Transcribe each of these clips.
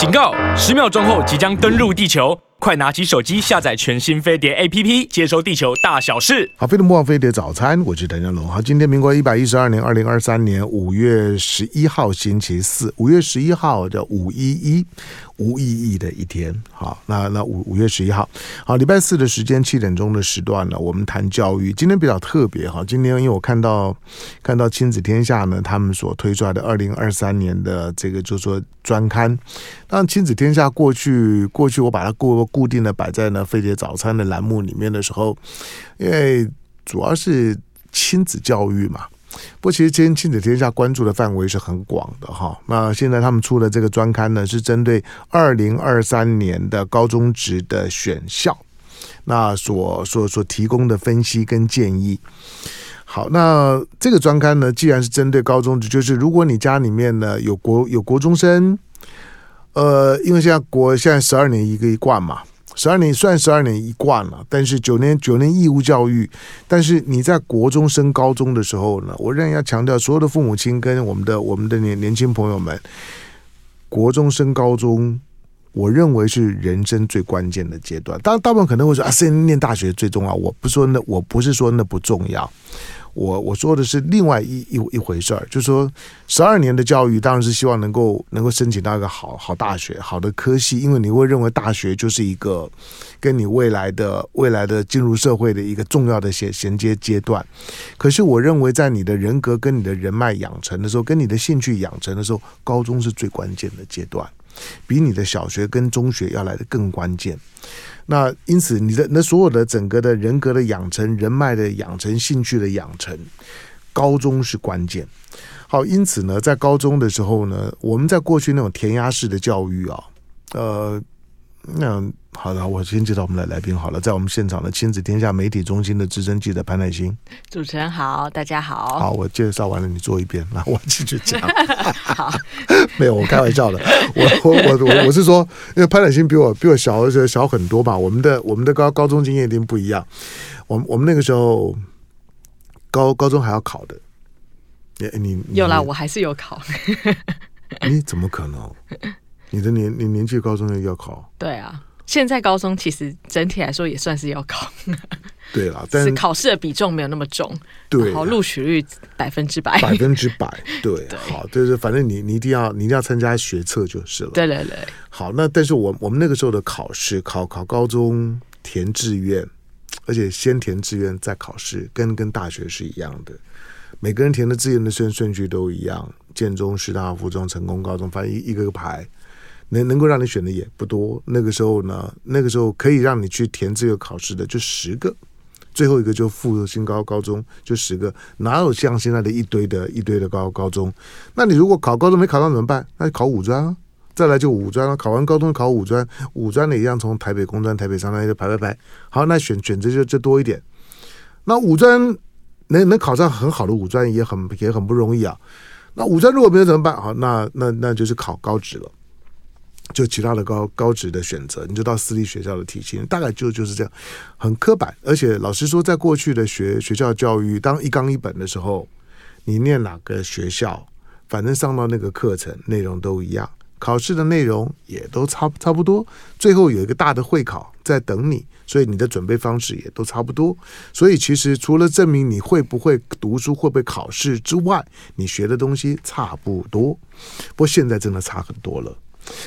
警告！十秒钟后即将登陆地球，快拿起手机下载全新飞碟 APP，接收地球大小事。好，飞碟播飞碟早餐，我是谭家龙。好，今天民国一百一十二年二零二三年五月十一号星期四，五月十一号的五一一。无意义的一天，好，那那五五月十一号，好，礼拜四的时间七点钟的时段呢，我们谈教育。今天比较特别哈，今天因为我看到看到亲子天下呢，他们所推出来的二零二三年的这个就说专刊。当，亲子天下过去过去我把它固固定的摆在呢飞碟早餐的栏目里面的时候，因为主要是亲子教育嘛。不过，其实今天亲子天下关注的范围是很广的哈。那现在他们出的这个专刊呢，是针对二零二三年的高中职的选校，那所所所提供的分析跟建议。好，那这个专刊呢，既然是针对高中职，就是如果你家里面呢有国有国中生，呃，因为现在国现在十二年一个一贯嘛。十二年算十二年一贯了，但是九年九年义务教育，但是你在国中升高中的时候呢，我仍然要强调，所有的父母亲跟我们的我们的年年轻朋友们，国中升高中，我认为是人生最关键的阶段。当，大部分可能会说啊，先念大学最重要。我不说那，我不是说那不重要。我我说的是另外一一一回事儿，就是说十二年的教育当然是希望能够能够申请到一个好好大学、好的科系，因为你会认为大学就是一个跟你未来的未来的进入社会的一个重要的衔衔接阶段。可是我认为在你的人格跟你的人脉养成的时候，跟你的兴趣养成的时候，高中是最关键的阶段，比你的小学跟中学要来的更关键。那因此，你的那所有的整个的人格的养成、人脉的养成、兴趣的养成，高中是关键。好，因此呢，在高中的时候呢，我们在过去那种填鸭式的教育啊，呃。那好的，我先介绍我们的来宾好了，在我们现场的亲子天下媒体中心的资深记者潘乃馨。主持人好，大家好。好，我介绍完了，你坐一边，那我继续讲。好，没有，我开玩笑的。我我我我我是说，因为潘乃馨比我比我小而且小很多吧。我们的我们的高高中经验一定不一样。我们我们那个时候高高中还要考的。你你有啦，我还是有考。你怎么可能？你的年你年纪高中要考？对啊，现在高中其实整体来说也算是要考。对啦，但是考试的比重没有那么重。对，好，录取率百分之百，百分之百。对，对好，就是反正你你一定要你一定要参加学测就是了。对对对。好，那但是我我们那个时候的考试考考高中填志愿，而且先填志愿再考试，跟跟大学是一样的。每个人填的志愿的顺顺序都一样，建中、师大、附中、成功高中，反正一一个个排。能能够让你选的也不多，那个时候呢，那个时候可以让你去填这个考试的就十个，最后一个就复兴高高中就十个，哪有像现在的一堆的一堆的高高中？那你如果考高中没考到怎么办？那就考五专啊，再来就五专了，考完高中考五专，五专的一样从台北工专、台北商专就排排排，好，那选选择就就多一点。那五专能能考上很好的五专也很也很不容易啊。那五专如果没有怎么办？好，那那那就是考高职了。就其他的高高职的选择，你就到私立学校的体系，大概就就是这样，很刻板。而且老实说，在过去的学学校教育，当一纲一本的时候，你念哪个学校，反正上到那个课程内容都一样，考试的内容也都差差不多，最后有一个大的会考在等你，所以你的准备方式也都差不多。所以其实除了证明你会不会读书、会不会考试之外，你学的东西差不多。不过现在真的差很多了。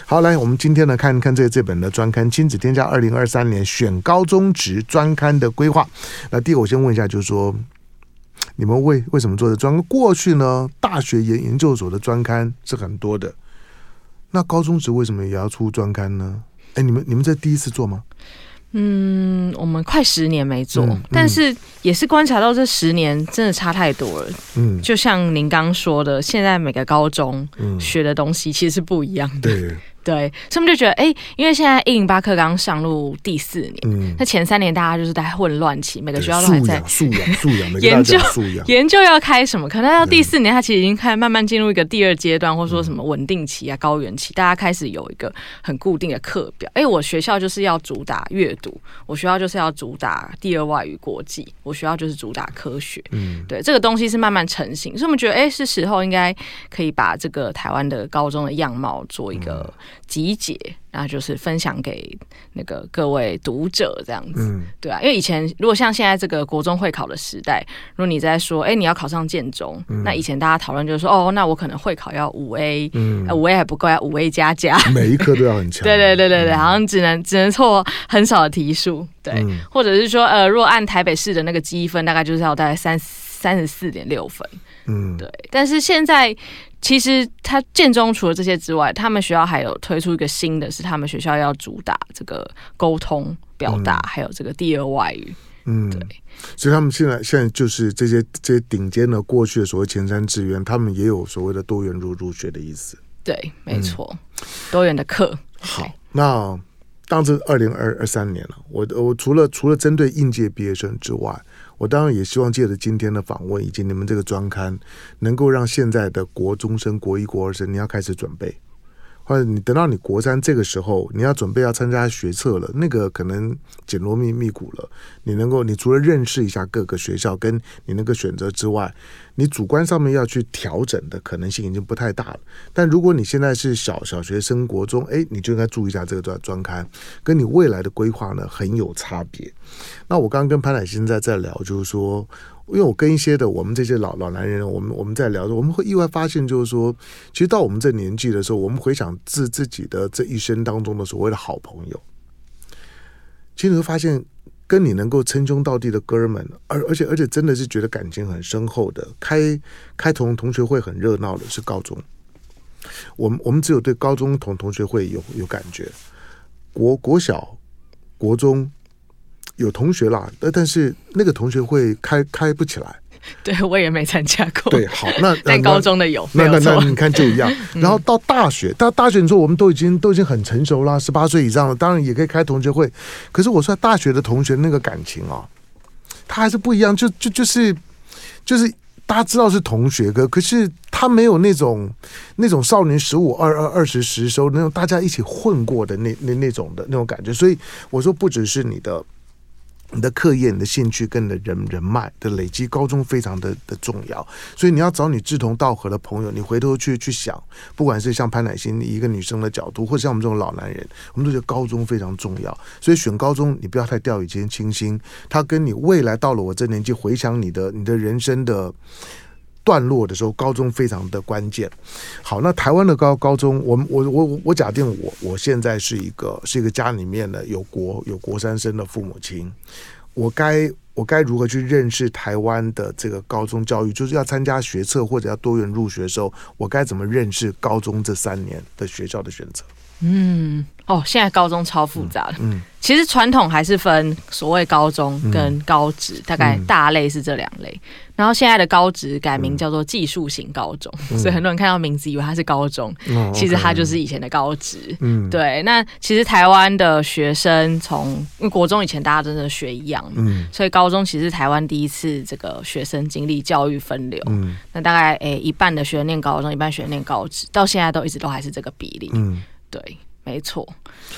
好，来，我们今天呢，看看这这本的专刊《亲子天下》二零二三年选高中职专刊的规划。那第一个，我先问一下，就是说，你们为为什么做的专刊？过去呢，大学研研究所的专刊是很多的，那高中职为什么也要出专刊呢？哎，你们你们这第一次做吗？嗯，我们快十年没做，嗯嗯、但是也是观察到这十年真的差太多了。嗯，就像您刚刚说的，现在每个高中学的东西其实是不一样的。嗯、对。对，所以我们就觉得，哎，因为现在一零八课刚上路第四年，嗯，那前三年大家就是在混乱期，每个学校都还在素养、素养、研究研究要开什么，可能到第四年，它其实已经开始慢慢进入一个第二阶段，或者说什么稳定期啊、高原期，大家开始有一个很固定的课表。哎，我学校就是要主打阅读，我学校就是要主打第二外语国际，我学校就是主打科学。嗯，对，这个东西是慢慢成型，所以我们觉得，哎，是时候应该可以把这个台湾的高中的样貌做一个。集结，然后就是分享给那个各位读者这样子，嗯，对啊，因为以前如果像现在这个国中会考的时代，如果你在说，哎，你要考上建中，嗯、那以前大家讨论就是说，哦，那我可能会考要五 A，嗯，五 A 还不够，要五 A 加加，每一科都要很强，对对对对对，好像只能只能错很少的题数，对，嗯、或者是说，呃，如果按台北市的那个积分，大概就是要大概三三十四点六分，嗯，对，但是现在。其实他建中除了这些之外，他们学校还有推出一个新的，是他们学校要主打这个沟通表达，嗯、还有这个第二外语。嗯，对。所以他们现在现在就是这些这些顶尖的过去的所谓前三志愿，他们也有所谓的多元入入学的意思。对，没错，嗯、多元的课。好，那当这二零二二三年了，我我除了除了针对应届毕业生之外。我当然也希望借着今天的访问以及你们这个专刊，能够让现在的国中生、国一、国二生，你要开始准备。或者你等到你国三这个时候，你要准备要参加学测了，那个可能紧锣密密鼓了。你能够，你除了认识一下各个学校跟你那个选择之外，你主观上面要去调整的可能性已经不太大了。但如果你现在是小小学生、国中，哎，你就应该注意一下这个专专刊，跟你未来的规划呢很有差别。那我刚刚跟潘乃馨在在聊，就是说。因为我跟一些的我们这些老老男人，我们我们在聊着，我们会意外发现，就是说，其实到我们这年纪的时候，我们回想自自己的这一生当中的所谓的好朋友，其实你会发现，跟你能够称兄道弟的哥们，而而且而且真的是觉得感情很深厚的，开开同同学会很热闹的，是高中。我们我们只有对高中同同学会有有感觉，国国小、国中。有同学啦，但但是那个同学会开开不起来。对，我也没参加过。对，好，那 但高中的有，那那那，那你看就一样。然后到大学，到大学你说我们都已经都已经很成熟了，十八岁以上了，当然也可以开同学会。可是我说大学的同学那个感情啊，他还是不一样，就就就是就是大家知道是同学，哥可是他没有那种那种少年十五二二二十时时候那种大家一起混过的那那那种的那种感觉。所以我说不只是你的。你的课业、你的兴趣跟你的人人脉的累积，高中非常的的重要。所以你要找你志同道合的朋友，你回头去去想，不管是像潘乃馨一个女生的角度，或者像我们这种老男人，我们都觉得高中非常重要。所以选高中，你不要太掉以轻心。他跟你未来到了我这年纪，回想你的你的人生的。段落的时候，高中非常的关键。好，那台湾的高高中，我我我我假定我我现在是一个是一个家里面的有国有国三生的父母亲，我该我该如何去认识台湾的这个高中教育？就是要参加学测或者要多元入学的时候，我该怎么认识高中这三年的学校的选择？嗯，哦，现在高中超复杂的。嗯，嗯其实传统还是分所谓高中跟高职，嗯、大概大类是这两类。嗯、然后现在的高职改名叫做技术型高中，嗯、所以很多人看到名字以为它是高中，嗯、其实它就是以前的高职。嗯，对。那其实台湾的学生从因为国中以前大家真的学一样，嗯，所以高中其实台湾第一次这个学生经历教育分流。嗯，那大概诶、欸、一半的学生念高中，一半学生念高职，到现在都一直都还是这个比例。嗯。对，没错。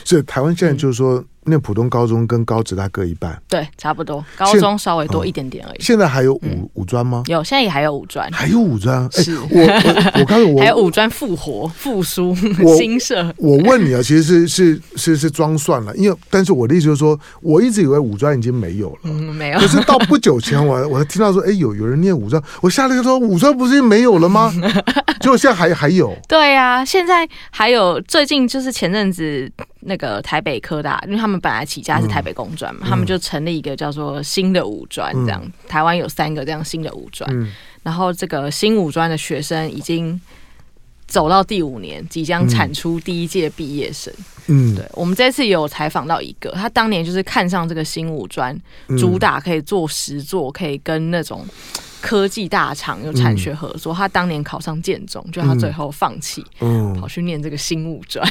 所以台湾现在就是说。嗯那普通高中跟高职大各一半，对，差不多。高中稍微多一点点而已。现在还有五五专吗？有，现在也还有五专，还有五专。是，我我我刚才我 还有五专复活复苏新设。我问你啊，其实是是是是装蒜了，因为但是我的意思就是说，我一直以为五专已经没有了，嗯，没有。可是到不久前，我 我听到说，哎，有有人念五专，我吓了一跳，说五专不是没有了吗？结果现在还还有。对呀，现在还有，最近就是前阵子。那个台北科大，因为他们本来起家是台北工专嘛，嗯、他们就成立一个叫做新的五专，这样、嗯、台湾有三个这样新的五专，嗯、然后这个新五专的学生已经走到第五年，即将产出第一届毕业生。嗯，对，我们这次有采访到一个，他当年就是看上这个新五专，主打可以做实作，可以跟那种科技大厂有产学合作。嗯、他当年考上建中，就他最后放弃，嗯、跑去念这个新五专。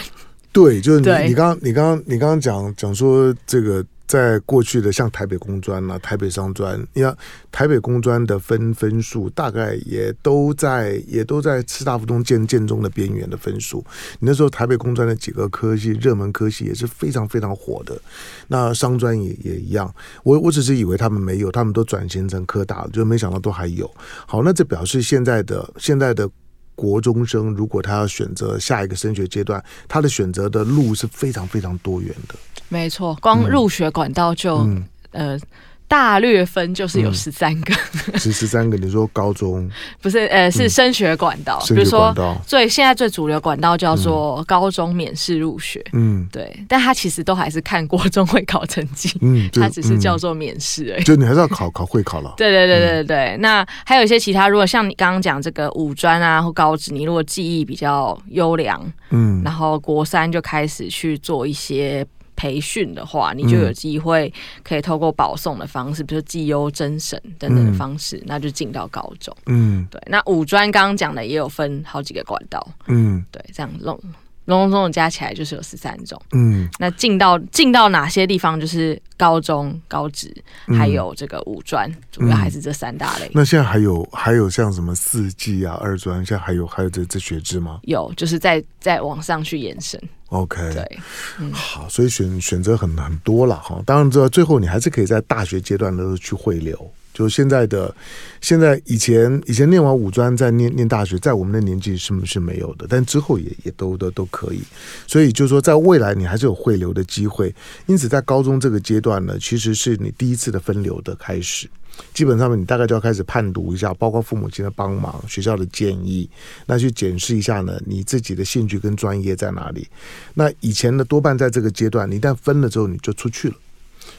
对，就是你，你刚刚，你刚刚，你刚刚讲讲说，这个在过去的像台北工专啊、台北商专，你看台北工专的分分数大概也都在，也都在师大附中建建中的边缘的分数。你那时候台北工专的几个科系，热门科系也是非常非常火的。那商专也也一样，我我只是以为他们没有，他们都转型成科大了，就没想到都还有。好，那这表示现在的现在的。国中生如果他要选择下一个升学阶段，他的选择的路是非常非常多元的。没错，光入学管道就、嗯、呃。大略分就是有十三个、嗯，是十三个。你说高中不是？呃，是升学管道。嗯、比如说，最现在最主流管道叫做高中免试入学。嗯，对。但他其实都还是看国中会考成绩。嗯，他只是叫做免试而已。就你还是要考考会考了。对对对对对。嗯、那还有一些其他，如果像你刚刚讲这个五专啊或高职，你如果记忆比较优良，嗯，然后国三就开始去做一些。培训的话，你就有机会可以透过保送的方式，嗯、比如说绩优甄审等等的方式，嗯、那就进到高中。嗯，对。那五专刚刚讲的也有分好几个管道。嗯，对，这样弄。隆隆隆加起来就是有十三种，嗯，那进到进到哪些地方？就是高中、高职，还有这个五专，嗯、主要还是这三大类。那现在还有还有像什么四技啊、二专，现在还有还有这这学制吗？有，就是在在往上去延伸。OK，对，嗯、好，所以选选择很很多了哈。当然，这最后你还是可以在大学阶段的时候去汇流。就现在的，现在以前以前念完五专再念念大学，在我们的年纪是是没有的，但之后也也都都都可以。所以就是说，在未来你还是有汇流的机会。因此，在高中这个阶段呢，其实是你第一次的分流的开始。基本上你大概就要开始判读一下，包括父母亲的帮忙、学校的建议，那去检视一下呢，你自己的兴趣跟专业在哪里。那以前呢，多半在这个阶段，你一旦分了之后，你就出去了。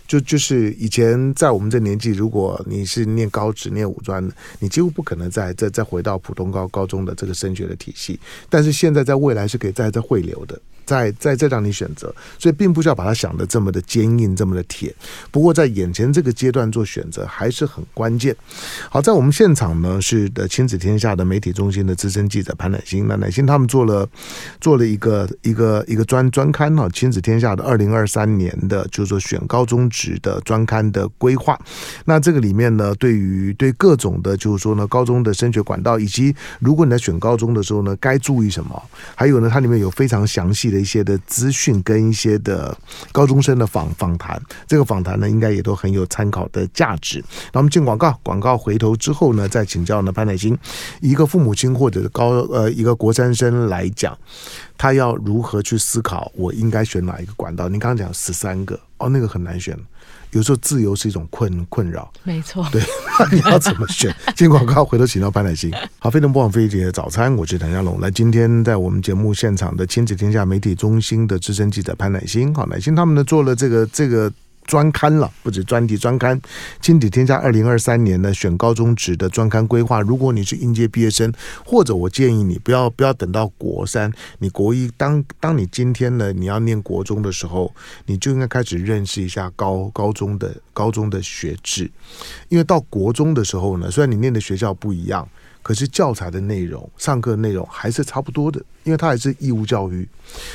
就就是以前在我们这年纪，如果你是念高职、念五专的，你几乎不可能再再再回到普通高高中的这个升学的体系。但是现在在未来是可以再再汇流的。在在这让你选择，所以并不需要把它想的这么的坚硬，这么的铁。不过在眼前这个阶段做选择还是很关键。好，在我们现场呢是的亲子天下的媒体中心的资深记者潘乃馨，那乃馨他们做了做了一个一个一个专专刊哈，亲子天下的二零二三年的就是说选高中职的专刊的规划。那这个里面呢，对于对各种的，就是说呢，高中的升学管道，以及如果你在选高中的时候呢，该注意什么？还有呢，它里面有非常详细的。一些的资讯跟一些的高中生的访访谈，这个访谈呢，应该也都很有参考的价值。那我们进广告，广告回头之后呢，再请教呢潘乃馨，一个父母亲或者是高呃一个国三生来讲，他要如何去思考，我应该选哪一个管道？你刚刚讲十三个哦，那个很难选。有时候自由是一种困困扰，没错。对，你要怎么选？进广告，回头请到潘乃馨。好，非常不枉费姐的早餐，我是谭家龙。来，今天在我们节目现场的亲子天下媒体中心的资深记者潘乃馨，好，乃馨他们呢做了这个这个。专刊了，不止专题专刊。亲子天下二零二三年呢，选高中职的专刊规划。如果你是应届毕业生，或者我建议你不要不要等到国三，你国一当当你今天呢你要念国中的时候，你就应该开始认识一下高高中的高中的学制，因为到国中的时候呢，虽然你念的学校不一样，可是教材的内容、上课内容还是差不多的，因为它还是义务教育，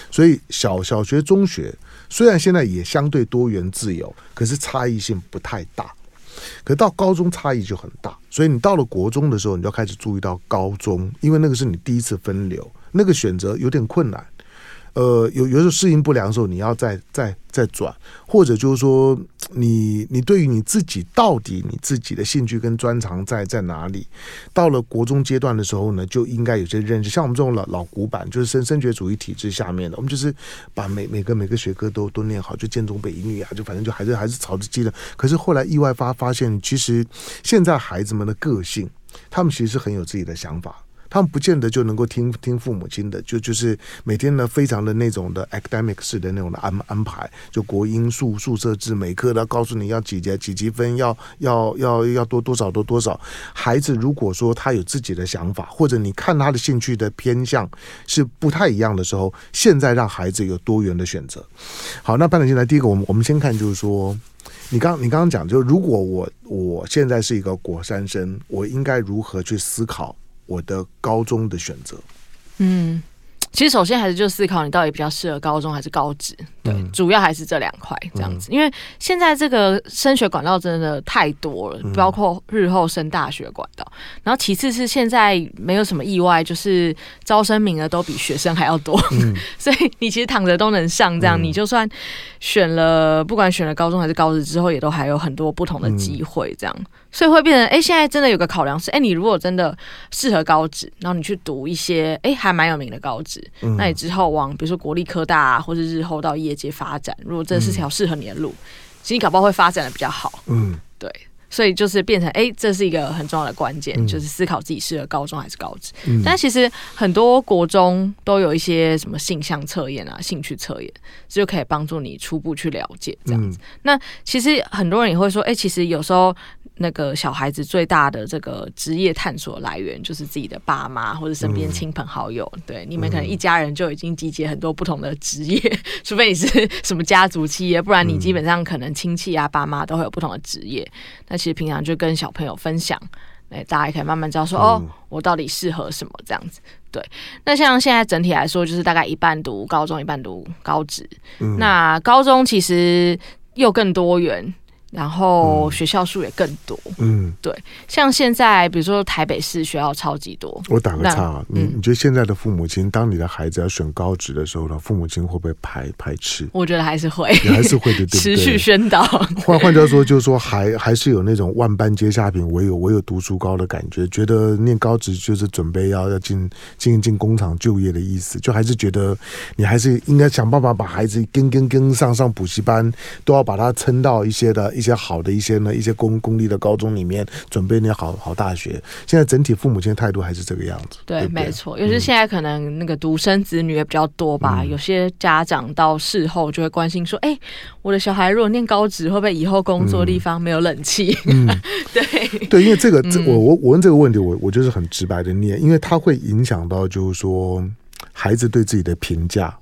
所以小小学、中学。虽然现在也相对多元自由，可是差异性不太大。可到高中差异就很大，所以你到了国中的时候，你就开始注意到高中，因为那个是你第一次分流，那个选择有点困难。呃，有有时候适应不良的时候，你要再再再转，或者就是说，你你对于你自己到底你自己的兴趣跟专长在在哪里？到了国中阶段的时候呢，就应该有些认识。像我们这种老老古板，就是升升学主义体制下面的，我们就是把每每个每个学科都都念好，就建中北一女啊，就反正就还是还是朝着基的。可是后来意外发发现，其实现在孩子们的个性，他们其实是很有自己的想法。他们不见得就能够听听父母亲的，就就是每天呢，非常的那种的 academic 式的那种的安安排，就国英数数设置，每科都要告诉你要几节几级分，要要要要多多少多多少。孩子如果说他有自己的想法，或者你看他的兴趣的偏向是不太一样的时候，现在让孩子有多元的选择。好，那潘乃馨来，第一个我们我们先看就是说，你刚你刚刚讲，就是如果我我现在是一个国三生，我应该如何去思考？我的高中的选择，嗯，其实首先还是就思考你到底比较适合高中还是高职，对，嗯、主要还是这两块这样子。嗯、因为现在这个升学管道真的太多了，嗯、包括日后升大学管道，少。然后其次是现在没有什么意外，就是招生名额都比学生还要多，嗯、所以你其实躺着都能上。这样、嗯、你就算选了，不管选了高中还是高职之后，也都还有很多不同的机会。这样，嗯、所以会变成哎、欸，现在真的有个考量是，哎、欸，你如果真的适合高职，然后你去读一些哎、欸、还蛮有名的高职，嗯、那你之后往比如说国立科大啊，或者日后到业界发展，如果这是条适合你的路。嗯其实你搞不好会发展的比较好，嗯，对，所以就是变成哎、欸，这是一个很重要的关键，嗯、就是思考自己适合高中还是高职。嗯、但其实很多国中都有一些什么性向测验啊、兴趣测验，这就可以帮助你初步去了解这样子。嗯、那其实很多人也会说，哎、欸，其实有时候。那个小孩子最大的这个职业探索来源，就是自己的爸妈或者身边亲朋好友。嗯、对，你们可能一家人就已经集结很多不同的职业，嗯、除非你是什么家族企业，不然你基本上可能亲戚啊、爸妈都会有不同的职业。那其实平常就跟小朋友分享，哎，大家也可以慢慢知道说，哦，我到底适合什么这样子。对，那像现在整体来说，就是大概一半读高中，一半读高职。嗯、那高中其实又更多元。然后学校数也更多，嗯，对，像现在比如说台北市学校超级多。我打个岔啊，你你觉得现在的父母亲，当你的孩子要选高职的时候呢，父母亲会不会排排斥？我觉得还是会，你还是会的 对，持续宣导。换换句话说，就是说还还是有那种万般皆下品，唯有唯有读书高的感觉，觉得念高职就是准备要要进进进工厂就业的意思，就还是觉得你还是应该想办法把孩子跟跟跟上上补习班，都要把他撑到一些的。一些好的一些呢，一些公公立的高中里面准备那好好大学。现在整体父母亲的态度还是这个样子。对，对对没错。尤其现在可能那个独生子女也比较多吧。嗯、有些家长到事后就会关心说：“哎、欸，我的小孩如果念高职，会不会以后工作地方没有冷气？”嗯，对对，因为这个这我我我问这个问题，我我就是很直白的念，因为它会影响到就是说孩子对自己的评价，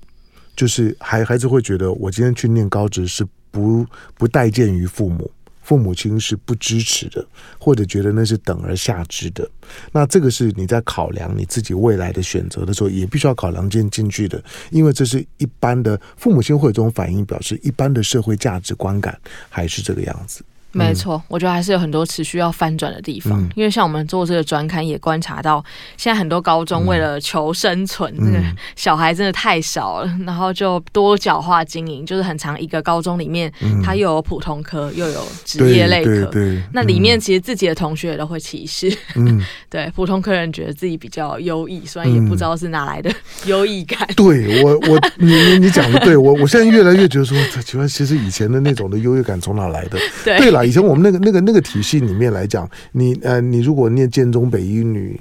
就是孩孩子会觉得我今天去念高职是。不不待见于父母，父母亲是不支持的，或者觉得那是等而下之的。那这个是你在考量你自己未来的选择的时候，也必须要考量进进去的，因为这是一般的父母亲会有这种反应，表示一般的社会价值观感还是这个样子。没错，我觉得还是有很多持续要翻转的地方。嗯、因为像我们做这个专刊，也观察到，现在很多高中为了求生存，嗯、这 个小孩真的太少了，然后就多角化经营，就是很长一个高中里面，嗯、它又有普通科，又有职业类科。对，那里面其实自己的同学也都会歧视。嗯，对，普通科人觉得自己比较优异，虽然也不知道是哪来的 优异感。对我，我你你你讲的对，我我现在越来越觉得说，奇怪，其实以前的那种的优越感从哪来的？对，对了。以前我们那个那个那个体系里面来讲，你呃，你如果念建中北一女，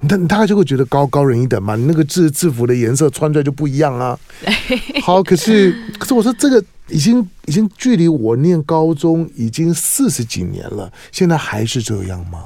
那大家就会觉得高高人一等嘛。你那个制制服的颜色穿出来就不一样啊。好，可是可是我说这个已经已经距离我念高中已经四十几年了，现在还是这样吗？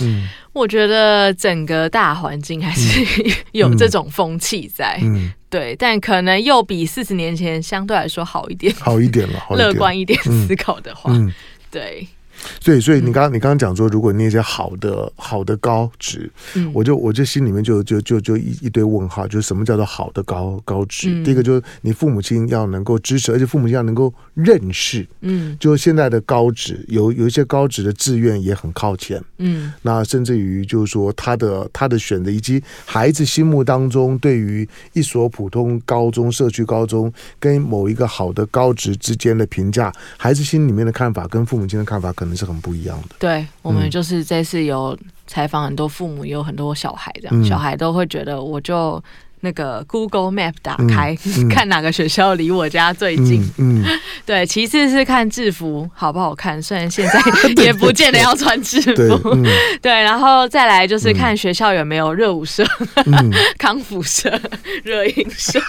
嗯，我觉得整个大环境还是有这种风气在。嗯。嗯对，但可能又比四十年前相对来说好一点，好一点了，好 乐观一点思考的话，嗯、对。所以，所以你刚刚你刚刚讲说，如果那些好的好的高职，嗯，我就我就心里面就就就就一一堆问号，就是什么叫做好的高高职？嗯、第一个就是你父母亲要能够支持，而且父母亲要能够认识，嗯，就现在的高职有有一些高职的志愿也很靠前，嗯，那甚至于就是说他的他的选择，以及孩子心目当中对于一所普通高中、社区高中跟某一个好的高职之间的评价，孩子心里面的看法跟父母亲的看法可能是很不一样的。对，我们就是这次有采访很多父母，也有很多小孩，这样、嗯、小孩都会觉得我就。那个 Google Map 打开，看哪个学校离我家最近。嗯，嗯 对。其次是看制服好不好看，虽然现在 也不见得要穿制服。对，对，对，对，然后再来就是看学校有没有热舞社、嗯、康复社、热音社。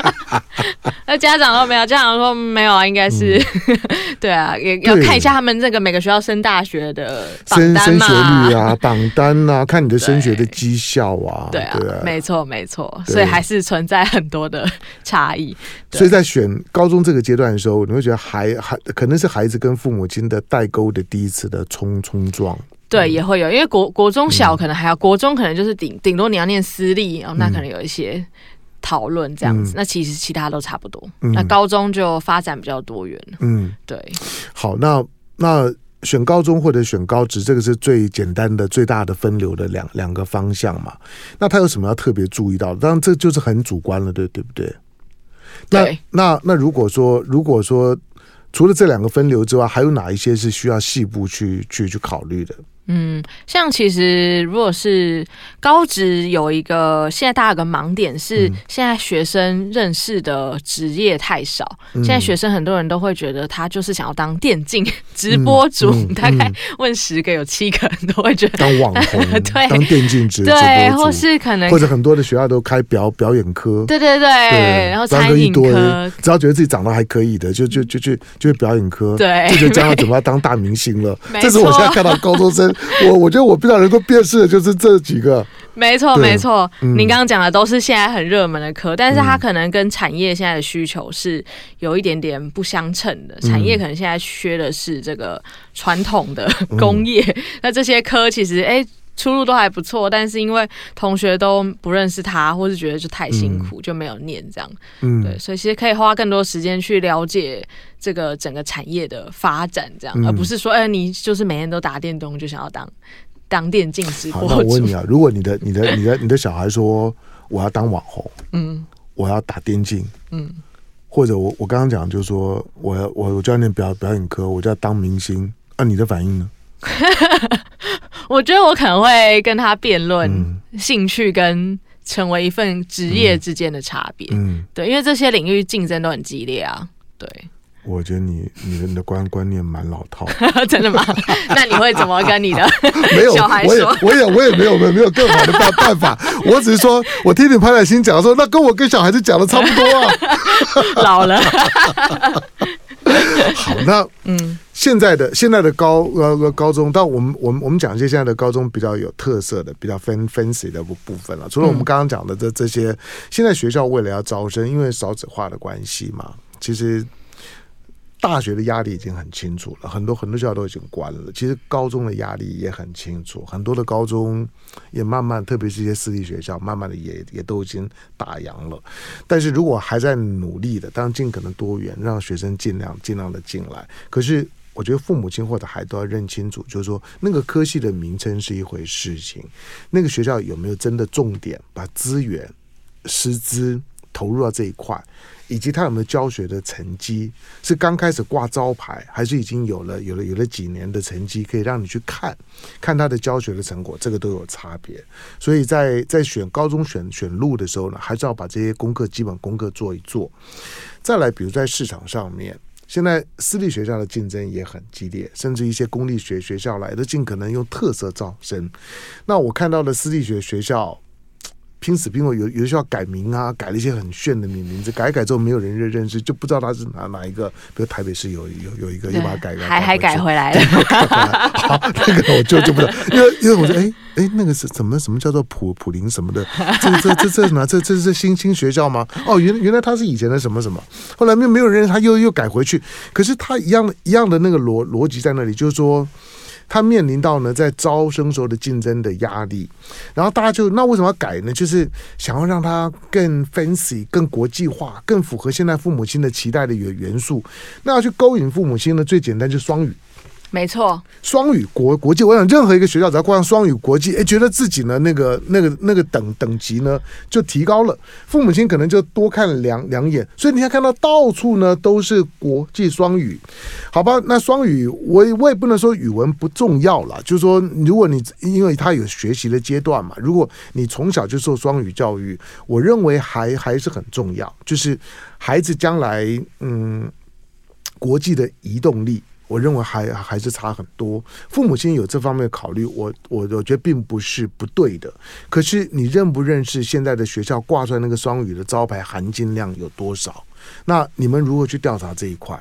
那家长都没有，家长说没有啊，应该是、嗯、对啊，也要看一下他们这个每个学校升大学的榜单嘛，升学率啊，榜单啊，看你的升学的绩效啊，对啊没错没错，所以还是。存在很多的差异，所以在选高中这个阶段的时候，你会觉得孩孩可能是孩子跟父母亲的代沟的第一次的冲冲撞，对，也会有，因为国国中小可能还要，嗯、国中可能就是顶顶多你要念私立，哦，那可能有一些讨论这样子，嗯、那其实其他都差不多，嗯、那高中就发展比较多元，嗯，对，好，那那选高中或者选高职，这个是最简单的、最大的分流的两两个方向嘛。那他有什么要特别注意到？当然，这就是很主观了，对对不对？对。那那那如果说，如果说除了这两个分流之外，还有哪一些是需要细部去去去考虑的？嗯，像其实如果是高职有一个现在大家有个盲点是，现在学生认识的职业太少。嗯、现在学生很多人都会觉得他就是想要当电竞直播主，嗯嗯、大概问十个有七个人都会觉得当网红，对，当电竞直播主，对，或是可能或者很多的学校都开表表演科，对对对，对然后餐饮科，只要觉得自己长得还可以的，就就就就就表演科，对，就觉得将来准备要当大明星了。这是我现在看到高中生。我我觉得我比较能够辨识的就是这几个，没错没错。您刚刚讲的都是现在很热门的科，但是它可能跟产业现在的需求是有一点点不相称的。产业可能现在缺的是这个传统的工业，那这些科其实哎出路都还不错，但是因为同学都不认识他，或是觉得就太辛苦，就没有念这样。嗯，对，所以其实可以花更多时间去了解。这个整个产业的发展，这样，嗯、而不是说，哎，你就是每天都打电动，就想要当当电竞直播主。好，那我问你啊，如果你的、你的、你的、你的小孩说我要当网红，嗯，我要打电竞，嗯，或者我我刚刚讲就是说，我要我我教练表表演科，我就要当明星，那、啊、你的反应呢？我觉得我可能会跟他辩论兴趣跟成为一份职业之间的差别，嗯，对，因为这些领域竞争都很激烈啊，对。我觉得你你的你的观观念蛮老套，真的吗？那你会怎么跟你的小孩说？没有，我也我也我也没有没有没有更好的办办法。我只是说，我听你潘乃馨讲说，那跟我跟小孩子讲的差不多啊。老了。好，那嗯，现在的现在的高呃高中，但我们我们我们讲一些现在的高中比较有特色的、比较分分析的部部分了。除了我们刚刚讲的这这些，现在学校为了要招生，因为少子化的关系嘛，其实。大学的压力已经很清楚了，很多很多学校都已经关了。其实高中的压力也很清楚，很多的高中也慢慢，特别是一些私立学校，慢慢的也也都已经打烊了。但是如果还在努力的，当然尽可能多元，让学生尽量尽量的进来。可是我觉得父母亲或者孩子都要认清楚，就是说那个科系的名称是一回事情，那个学校有没有真的重点把资源、师资投入到这一块。以及他有没有教学的成绩，是刚开始挂招牌，还是已经有了有了有了几年的成绩，可以让你去看看他的教学的成果，这个都有差别。所以在在选高中选选路的时候呢，还是要把这些功课基本功课做一做。再来，比如在市场上面，现在私立学校的竞争也很激烈，甚至一些公立学学校来的尽可能用特色招生。那我看到的私立学学校。拼死拼活，有有的学校改名啊，改了一些很炫的名名字，改一改之后没有人认认识，就不知道他是哪哪一个。比如台北市有有有一个，又把它改了，还还改回来了。好，那个我就就不知道，因为因为我说，哎哎，那个是什么什么叫做普普林什么的？这这这这什么？这这是新新学校吗？哦，原原来他是以前的什么什么，后来没没有人，他又又改回去。可是他一样的一样的那个逻逻辑在那里，就是说。他面临到呢，在招生时候的竞争的压力，然后大家就那为什么要改呢？就是想要让他更 fancy、更国际化、更符合现在父母亲的期待的元元素。那要去勾引父母亲呢，最简单就是双语。没错，双语国国际，我想任何一个学校只要挂上双语国际，哎，觉得自己呢那个那个那个等等级呢就提高了，父母亲可能就多看两两眼，所以你看看到到处呢都是国际双语，好吧？那双语我我也不能说语文不重要了，就是说如果你因为他有学习的阶段嘛，如果你从小就受双语教育，我认为还还是很重要，就是孩子将来嗯国际的移动力。我认为还还是差很多，父母亲有这方面的考虑，我我我觉得并不是不对的。可是你认不认识现在的学校挂出来那个双语的招牌含金量有多少？那你们如何去调查这一块？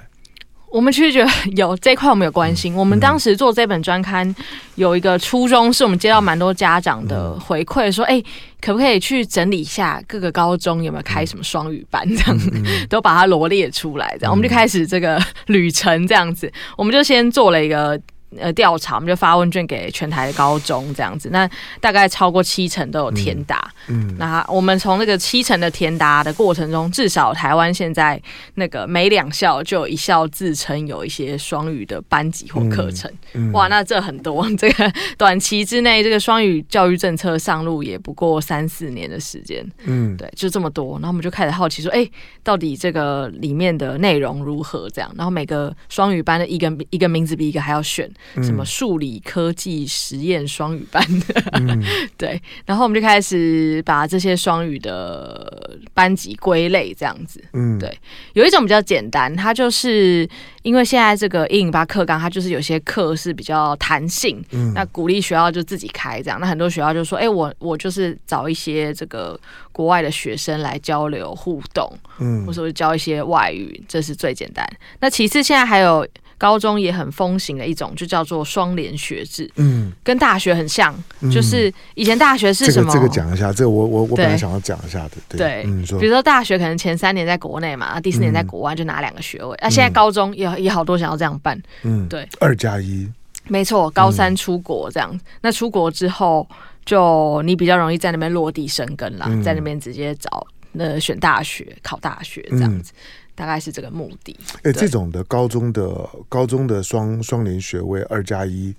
我们其实觉得有这一块，我们有关心。我们当时做这本专刊，有一个初衷，是我们接到蛮多家长的回馈，说：“哎，可不可以去整理一下各个高中有没有开什么双语班？这样 都把它罗列出来。这样我们就开始这个旅程，这样子，我们就先做了一个呃调查，我们就发问卷给全台的高中这样子，那大概超过七成都有填答。嗯，那我们从那个七成的填答的过程中，至少台湾现在那个每两校就有一校自称有一些双语的班级或课程。嗯嗯、哇，那这很多，这个短期之内，这个双语教育政策上路也不过三四年的时间。嗯，对，就这么多，然后我们就开始好奇说，哎、欸，到底这个里面的内容如何？这样，然后每个双语班的一个一个名字比一个还要选。什么数理科技实验双语班的，嗯、对，然后我们就开始把这些双语的班级归类，这样子，嗯，对，有一种比较简单，它就是因为现在这个一零八课纲，它就是有些课是比较弹性，嗯，那鼓励学校就自己开这样，那很多学校就说，哎、欸，我我就是找一些这个国外的学生来交流互动，嗯，或者说教一些外语，这是最简单。那其次，现在还有。高中也很风行的一种，就叫做双联学制，嗯，跟大学很像，嗯、就是以前大学是什么？这个这个讲一下，这个我我我本来想要讲一下的，对，比如说大学可能前三年在国内嘛，第四年在国外就拿两个学位，那、嗯。啊、现在高中也也好多想要这样办，嗯，对，二加一，没错，高三出国这样，嗯、那出国之后就你比较容易在那边落地生根啦，嗯、在那边直接找呃选大学、考大学这样子。嗯大概是这个目的。哎，这种的高中的高中的双双联学位二加一，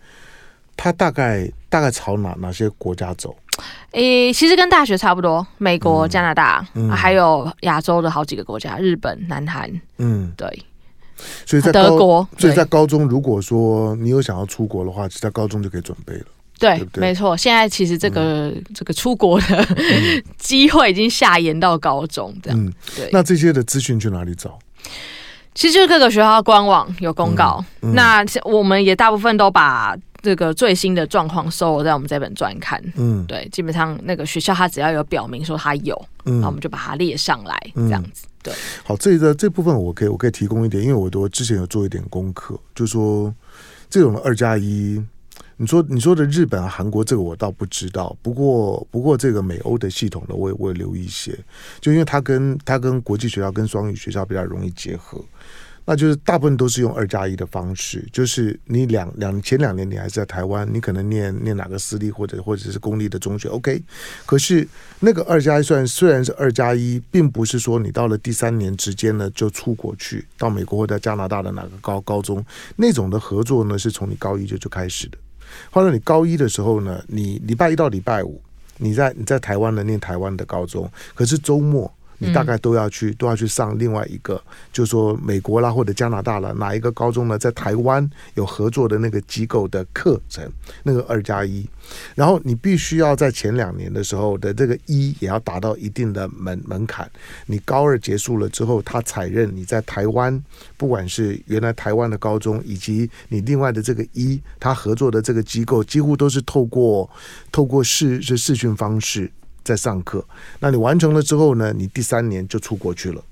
它大概大概朝哪哪些国家走？诶，其实跟大学差不多，美国、加拿大，还有亚洲的好几个国家，日本、南韩。嗯，对。所以在德国，所以在高中，如果说你有想要出国的话，其实在高中就可以准备了。对，对对没错。现在其实这个、嗯、这个出国的 机会已经下延到高中这样。嗯，对。那这些的资讯去哪里找？其实就是各个学校官网有公告。嗯嗯、那我们也大部分都把这个最新的状况收录在我们这本专刊。嗯，对。基本上那个学校它只要有表明说它有，嗯，那我们就把它列上来，这样子。嗯、对。好，这个这部分我可以我可以提供一点，因为我都之前有做一点功课，就是说这种二加一。你说你说的日本、韩国这个我倒不知道，不过不过这个美欧的系统呢我也我也留意一些，就因为它跟它跟国际学校跟双语学校比较容易结合。那就是大部分都是用二加一的方式，就是你两两前两年你还是在台湾，你可能念念哪个私立或者或者是公立的中学，OK。可是那个二加一虽然虽然是二加一，并不是说你到了第三年之间呢就出国去到美国或者加拿大的哪个高高中那种的合作呢，是从你高一就就开始的。话说你高一的时候呢，你礼拜一到礼拜五，你在你在台湾呢念台湾的高中，可是周末。你大概都要去，都要去上另外一个，就是说美国啦或者加拿大啦，哪一个高中呢，在台湾有合作的那个机构的课程，那个二加一，然后你必须要在前两年的时候的这个一也要达到一定的门门槛，你高二结束了之后，他采认你在台湾，不管是原来台湾的高中，以及你另外的这个一，他合作的这个机构，几乎都是透过透过视是视讯方式。在上课，那你完成了之后呢？你第三年就出国去了，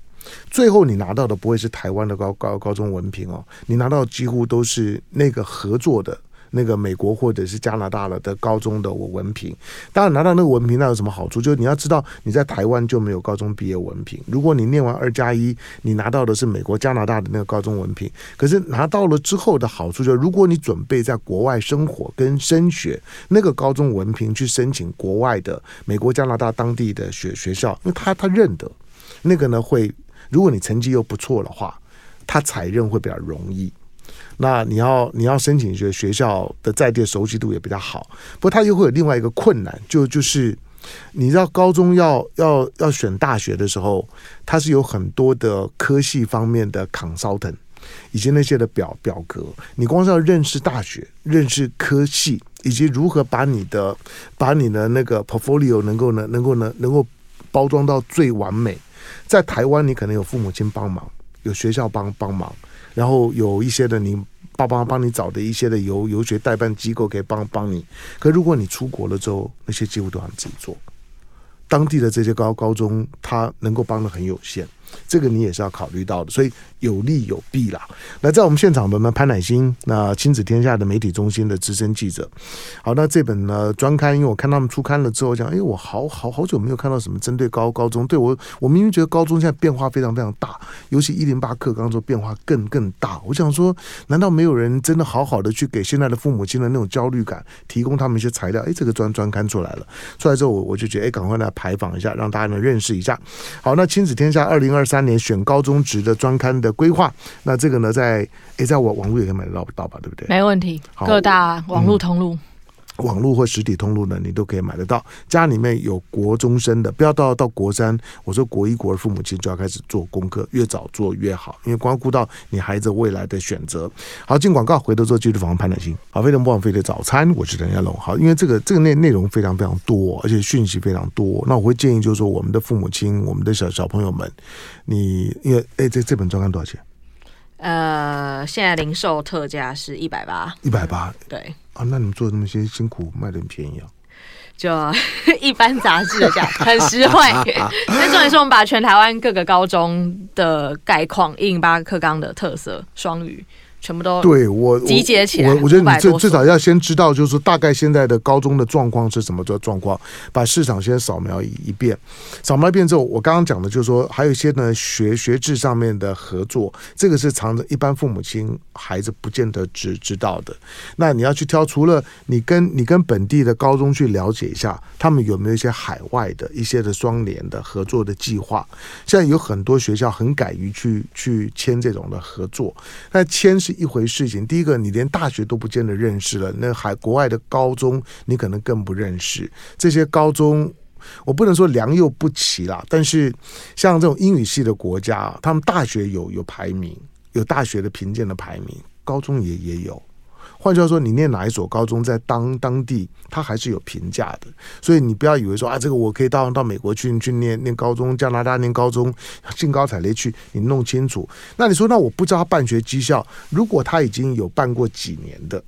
最后你拿到的不会是台湾的高高高中文凭哦，你拿到几乎都是那个合作的。那个美国或者是加拿大了的高中的我文凭，当然拿到那个文凭，那有什么好处？就是你要知道你在台湾就没有高中毕业文凭。如果你念完二加一，你拿到的是美国、加拿大的那个高中文凭。可是拿到了之后的好处就，如果你准备在国外生活跟升学，那个高中文凭去申请国外的美国、加拿大当地的学学校，因为他他认得那个呢，会如果你成绩又不错的话，他采认会比较容易。那你要你要申请学学校的在地熟悉度也比较好，不过他又会有另外一个困难，就就是你知道高中要要要选大学的时候，它是有很多的科系方面的 consultant 以及那些的表表格，你光是要认识大学、认识科系，以及如何把你的把你的那个 portfolio 能够呢能够呢能够包装到最完美，在台湾你可能有父母亲帮忙，有学校帮帮忙。然后有一些的你爸爸帮你找的一些的游游学代办机构可以帮帮你，可如果你出国了之后，那些几乎都要自己做。当地的这些高高中，他能够帮的很有限。这个你也是要考虑到的，所以有利有弊啦。那在我们现场的呢，潘乃馨，那亲子天下的媒体中心的资深记者。好，那这本呢专刊，因为我看他们出刊了之后，讲，哎，我好好好久没有看到什么针对高高中，对我，我明明觉得高中现在变化非常非常大，尤其一零八课纲说变化更更大。我想说，难道没有人真的好好的去给现在的父母亲的那种焦虑感提供他们一些材料？哎，这个专专刊出来了，出来之后我我就觉得，哎，赶快来排访一下，让大家能认识一下。好，那亲子天下二零二三年选高中职的专刊的规划，那这个呢，在诶，在我网络也可以买得到到吧？对不对？没问题，各大网络通路。嗯网络或实体通路呢，你都可以买得到。家里面有国中生的，不要到到国三，我说国一、国二，父母亲就要开始做功课，越早做越好，因为关乎到你孩子未来的选择。好，进广告，回头做继续访问潘乃馨。好，非常不枉费的早餐，我是陈家龙。好，因为这个这个内内容非常非常多，而且讯息非常多，那我会建议就是说，我们的父母亲，我们的小小朋友们，你因为哎，这这本专刊多少钱？呃，现在零售特价是一百八，一百八，对。啊，那你们做那么些辛苦，卖的很便宜啊？就 一般杂志的价，很实惠。那重点是我们把全台湾各个高中的概况、一零八课纲的特色、双语。全部都对我集结起来，我我觉得你最至少要先知道，就是说大概现在的高中的状况是什么的状况，把市场先扫描一一遍。扫描一遍之后，我刚刚讲的就是说，还有一些呢学学制上面的合作，这个是藏着一般父母亲孩子不见得知知道的。那你要去挑，除了你跟你跟本地的高中去了解一下，他们有没有一些海外的一些的双联的合作的计划。现在有很多学校很敢于去去签这种的合作，那签。是一回事情。第一个，你连大学都不见得认识了，那海国外的高中，你可能更不认识。这些高中，我不能说良莠不齐啦，但是像这种英语系的国家，他们大学有有排名，有大学的评鉴的排名，高中也也有。换句话说，你念哪一所高中，在当当地，他还是有评价的。所以你不要以为说啊，这个我可以到到美国去去念念高中，加拿大念高中，兴高采烈去，你弄清楚。那你说，那我不知道他办学绩效，如果他已经有办过几年的。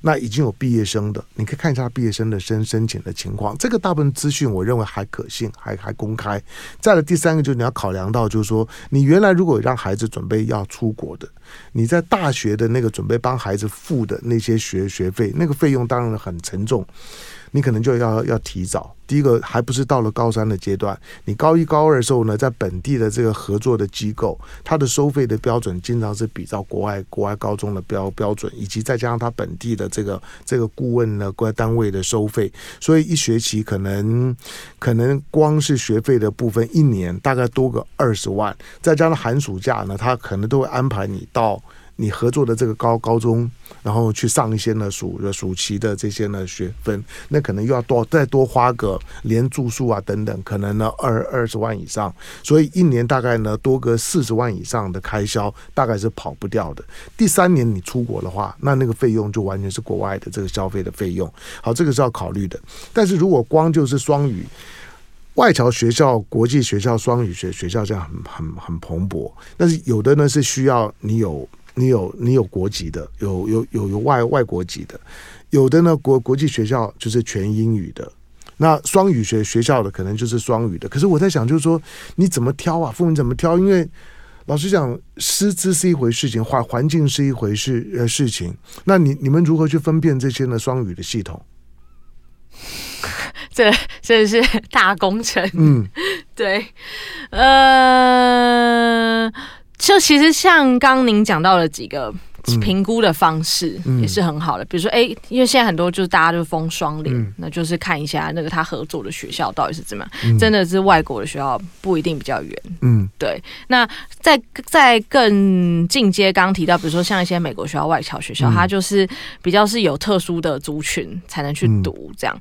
那已经有毕业生的，你可以看一下毕业生的申申请的情况。这个大部分资讯我认为还可信，还还公开。再来第三个就是你要考量到，就是说你原来如果让孩子准备要出国的，你在大学的那个准备帮孩子付的那些学学费，那个费用当然很沉重。你可能就要要提早，第一个还不是到了高三的阶段，你高一高二的时候呢，在本地的这个合作的机构，它的收费的标准经常是比照国外国外高中的标标准，以及再加上它本地的这个这个顾问呢，国外单位的收费，所以一学期可能可能光是学费的部分，一年大概多个二十万，再加上寒暑假呢，他可能都会安排你到。你合作的这个高高中，然后去上一些呢暑暑期的这些呢学分，那可能又要多再多花个连住宿啊等等，可能呢二二十万以上，所以一年大概呢多个四十万以上的开销，大概是跑不掉的。第三年你出国的话，那那个费用就完全是国外的这个消费的费用。好，这个是要考虑的。但是如果光就是双语外侨学校、国际学校、双语学学校这样很很很蓬勃，但是有的呢是需要你有。你有你有国籍的，有有有有外外国籍的，有的呢国国际学校就是全英语的，那双语学学校的可能就是双语的。可是我在想，就是说你怎么挑啊？父母怎么挑？因为老实讲，师资是一回事情，环环境是一回事呃事情。那你你们如何去分辨这些呢？双语的系统，这这是大工程。嗯，对，呃。就其实像刚您讲到的几个评估的方式也是很好的，比如说哎，因为现在很多就是大家就封双联，那就是看一下那个他合作的学校到底是怎么样，真的是外国的学校不一定比较远，嗯，对。那在在更进阶，刚提到比如说像一些美国学校、外侨学校，它就是比较是有特殊的族群才能去读这样。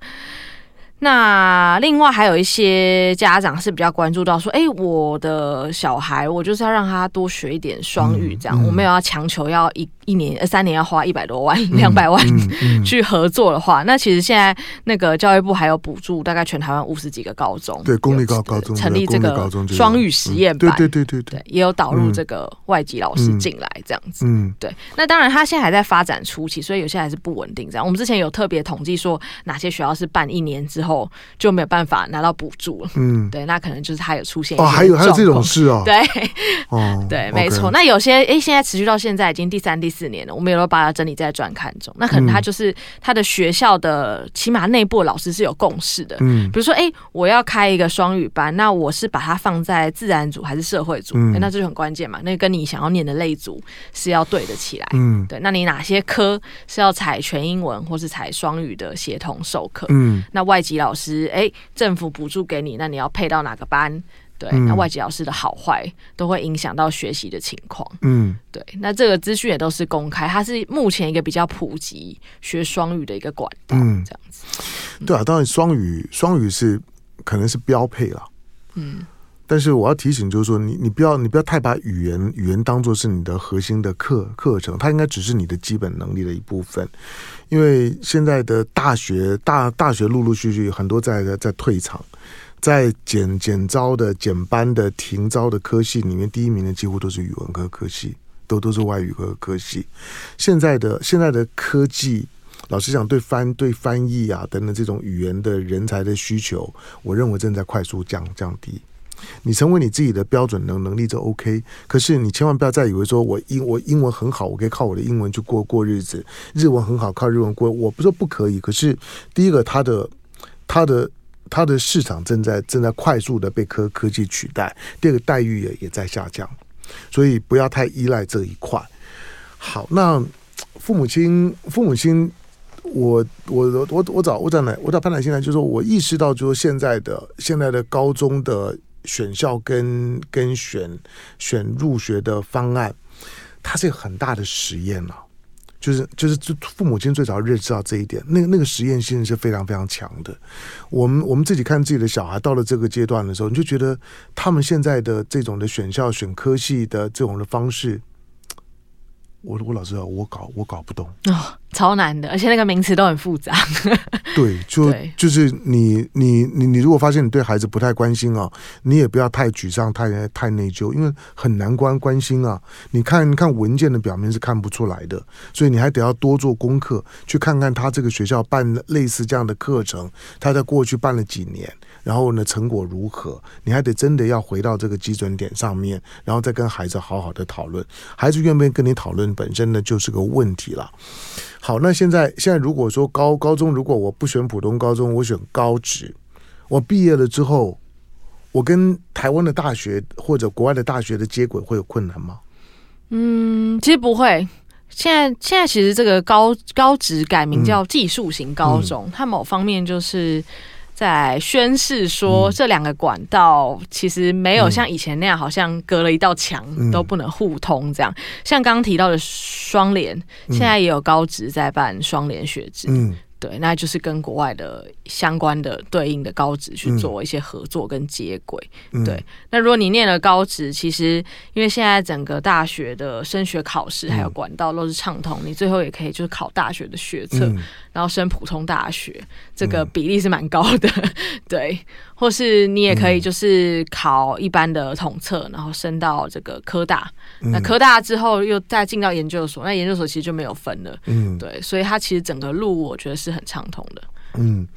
那另外还有一些家长是比较关注到说，哎、欸，我的小孩，我就是要让他多学一点双语，这样、嗯嗯、我没有要强求要一一年、三年要花一百多万、两百万、去合作的话，那其实现在那个教育部还有补助，大概全台湾五十几个高中，对公立高高中成立这个双语实验班，对对对对对，也有导入这个外籍老师进来这样子，嗯，对。那当然，他现在还在发展初期，所以有些还是不稳定。这样，我们之前有特别统计说哪些学校是办一年之后。后就没有办法拿到补助了。嗯，对，那可能就是他有出现哦，还有还有这种事哦。对，哦，对，没错。那有些哎，现在持续到现在已经第三、第四年了，我们也都把它整理在专刊中。那可能他就是他的学校的起码内部的老师是有共识的。嗯，比如说哎，我要开一个双语班，那我是把它放在自然组还是社会组？嗯，那这就很关键嘛。那跟你想要念的类组是要对得起来。嗯，对。那你哪些科是要采全英文或是采双语的协同授课？嗯，那外籍老师，哎，政府补助给你，那你要配到哪个班？对，那外籍老师的好坏都会影响到学习的情况。嗯，对，那这个资讯也都是公开，它是目前一个比较普及学双语的一个管道。嗯，这样子。对啊，当然双语双语是可能是标配了。嗯。但是我要提醒，就是说你你不要你不要太把语言语言当做是你的核心的课课程，它应该只是你的基本能力的一部分。因为现在的大学大大学陆陆续续很多在在退场，在减减招的减班的停招的科系里面，第一名的几乎都是语文科科系，都都是外语科科系。现在的现在的科技，老实讲，对翻对翻译啊等等这种语言的人才的需求，我认为正在快速降降低。你成为你自己的标准能能力就 OK，可是你千万不要再以为说我英我英文很好，我可以靠我的英文去过过日子；日文很好，靠日文过。我不说不可以，可是第一个，它的它的它的市场正在正在快速的被科科技取代；第二个，待遇也也在下降，所以不要太依赖这一块。好，那父母亲父母亲，我我我我找我找哪我找潘乃馨来，就是说我意识到，就是现在的现在的高中的。选校跟跟选选入学的方案，它是一个很大的实验了，就是就是父母亲最早认识到这一点，那个那个实验性是非常非常强的。我们我们自己看自己的小孩到了这个阶段的时候，你就觉得他们现在的这种的选校选科系的这种的方式，我我老实说，我搞我搞不懂哦。超难的，而且那个名词都很复杂。对，就对就是你你你你，如果发现你对孩子不太关心啊，你也不要太沮丧、太太内疚，因为很难关关心啊。你看看文件的表面是看不出来的，所以你还得要多做功课，去看看他这个学校办类似这样的课程，他在过去办了几年，然后呢成果如何？你还得真的要回到这个基准点上面，然后再跟孩子好好的讨论。孩子愿不愿意跟你讨论，本身呢就是个问题了。好，那现在现在如果说高高中，如果我不选普通高中，我选高职，我毕业了之后，我跟台湾的大学或者国外的大学的接轨会有困难吗？嗯，其实不会。现在现在其实这个高高职改名叫技术型高中，它某方面就是。在宣示说，这两个管道其实没有像以前那样，好像隔了一道墙都不能互通这样。像刚刚提到的双联，现在也有高职在办双联学制。对，那就是跟国外的相关的对应的高职去做一些合作跟接轨。嗯、对，那如果你念了高职，其实因为现在整个大学的升学考试还有管道都是畅通，嗯、你最后也可以就是考大学的学测，嗯、然后升普通大学，这个比例是蛮高的。嗯、对，或是你也可以就是考一般的统测，然后升到这个科大。嗯、那科大之后又再进到研究所，那研究所其实就没有分了。嗯，对，所以它其实整个路我觉得是很畅通的。嗯，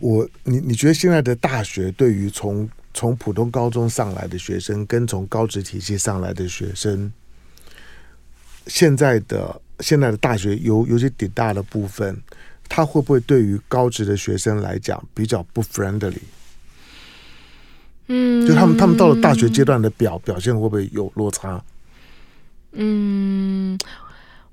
我你你觉得现在的大学对于从从普通高中上来的学生跟从高职体系上来的学生，现在的现在的大学有有些顶大的部分，它会不会对于高职的学生来讲比较不 friendly？嗯，就他们他们到了大学阶段的表表现会不会有落差？嗯，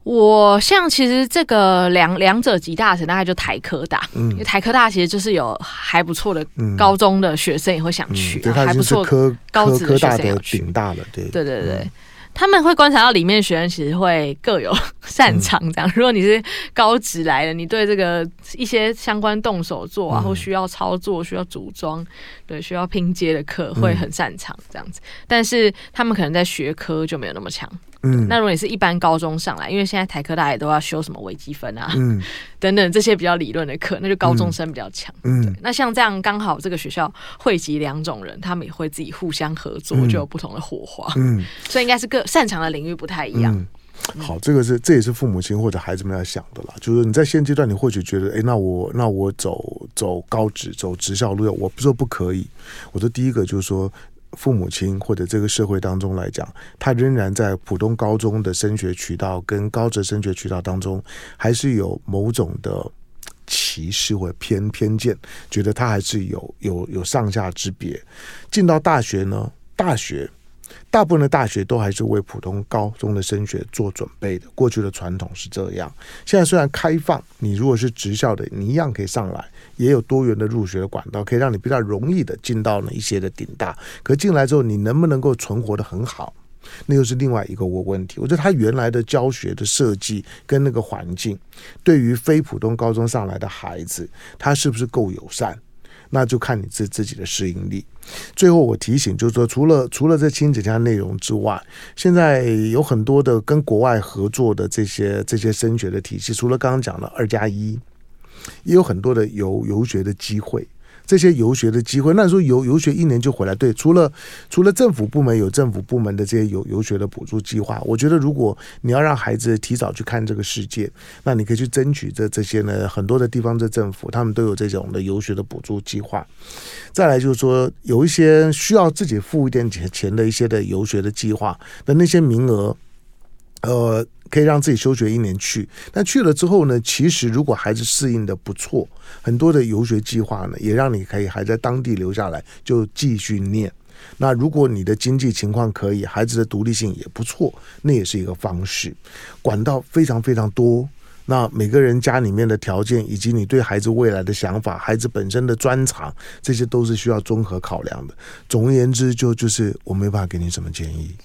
我像其实这个两两者极大成，大概就台科大，嗯，因为台科大其实就是有还不错的高中的学生也会想去，嗯、还不错科高职科大的顶大了，对。对对对。嗯他们会观察到里面学生其实会各有擅长，这样。嗯、如果你是高职来的，你对这个一些相关动手做啊，嗯、或需要操作、需要组装、对需要拼接的课，会很擅长这样子。嗯、但是他们可能在学科就没有那么强。嗯，那如果你是一般高中上来，因为现在台科大也都要修什么微积分啊，嗯，等等这些比较理论的课，那就高中生比较强。嗯，那像这样刚好这个学校汇集两种人，他们也会自己互相合作，就有不同的火花。嗯，所以应该是各擅长的领域不太一样。嗯，好，这个是这也是父母亲或者孩子们要想的啦。就是你在现阶段，你或许觉得，哎，那我那我走走高职走职校路，我不说不可以。我说第一个就是说，父母亲或者这个社会当中来讲，他仍然在普通高中的升学渠道跟高职升学渠道当中，还是有某种的歧视或偏偏见，觉得他还是有有有上下之别。进到大学呢，大学。大部分的大学都还是为普通高中的升学做准备的，过去的传统是这样。现在虽然开放，你如果是职校的，你一样可以上来，也有多元的入学的管道，可以让你比较容易的进到那一些的顶大。可进来之后，你能不能够存活得很好，那又是另外一个问问题。我觉得他原来的教学的设计跟那个环境，对于非普通高中上来的孩子，他是不是够友善？那就看你自自己的适应力。最后我提醒，就是说，除了除了这亲子家内容之外，现在有很多的跟国外合作的这些这些升学的体系，除了刚刚讲的二加一，也有很多的游游学的机会。这些游学的机会，那时候游游学一年就回来。对，除了除了政府部门有政府部门的这些游游学的补助计划，我觉得如果你要让孩子提早去看这个世界，那你可以去争取这这些呢，很多的地方的政府他们都有这种的游学的补助计划。再来就是说，有一些需要自己付一点钱钱的一些的游学的计划的那些名额，呃。可以让自己休学一年去，那去了之后呢，其实如果孩子适应的不错，很多的游学计划呢，也让你可以还在当地留下来就继续念。那如果你的经济情况可以，孩子的独立性也不错，那也是一个方式。管道非常非常多，那每个人家里面的条件，以及你对孩子未来的想法，孩子本身的专长，这些都是需要综合考量的。总而言之，就就是我没办法给你什么建议。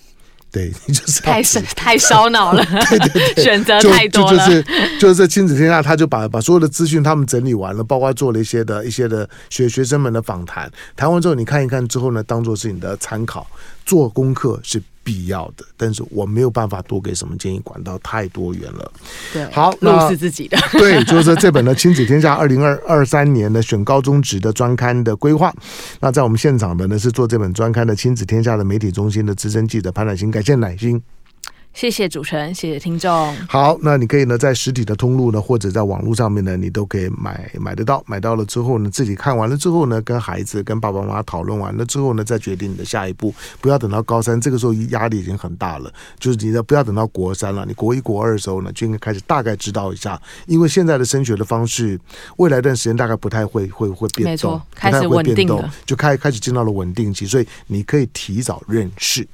对，你就是太太烧脑了，对对对，选择太多了。就，就，就是就是亲子天下，他就把把所有的资讯他们整理完了，包括做了一些的一些的学学生们的访谈，谈完之后你看一看之后呢，当做是你的参考，做功课是必要的，但是我没有办法多给什么建议，管道太多元了。对，好，路是自己的。对，就是这本的《亲子天下》二零二二三年的选高中职的专刊的规划。那在我们现场的呢，是做这本专刊的《亲子天下》的媒体中心的资深记者潘乃馨，感谢乃馨。谢谢主持人，谢谢听众。好，那你可以呢，在实体的通路呢，或者在网络上面呢，你都可以买买得到。买到了之后呢，自己看完了之后呢，跟孩子、跟爸爸妈妈讨论完了之后呢，再决定你的下一步。不要等到高三，这个时候压力已经很大了。就是你的不要等到国三了，你国一、国二的时候呢，就应该开始大概知道一下，因为现在的升学的方式，未来一段时间大概不太会会会变动，没错，开始稳定了，就开开始进到了稳定期，所以你可以提早认识。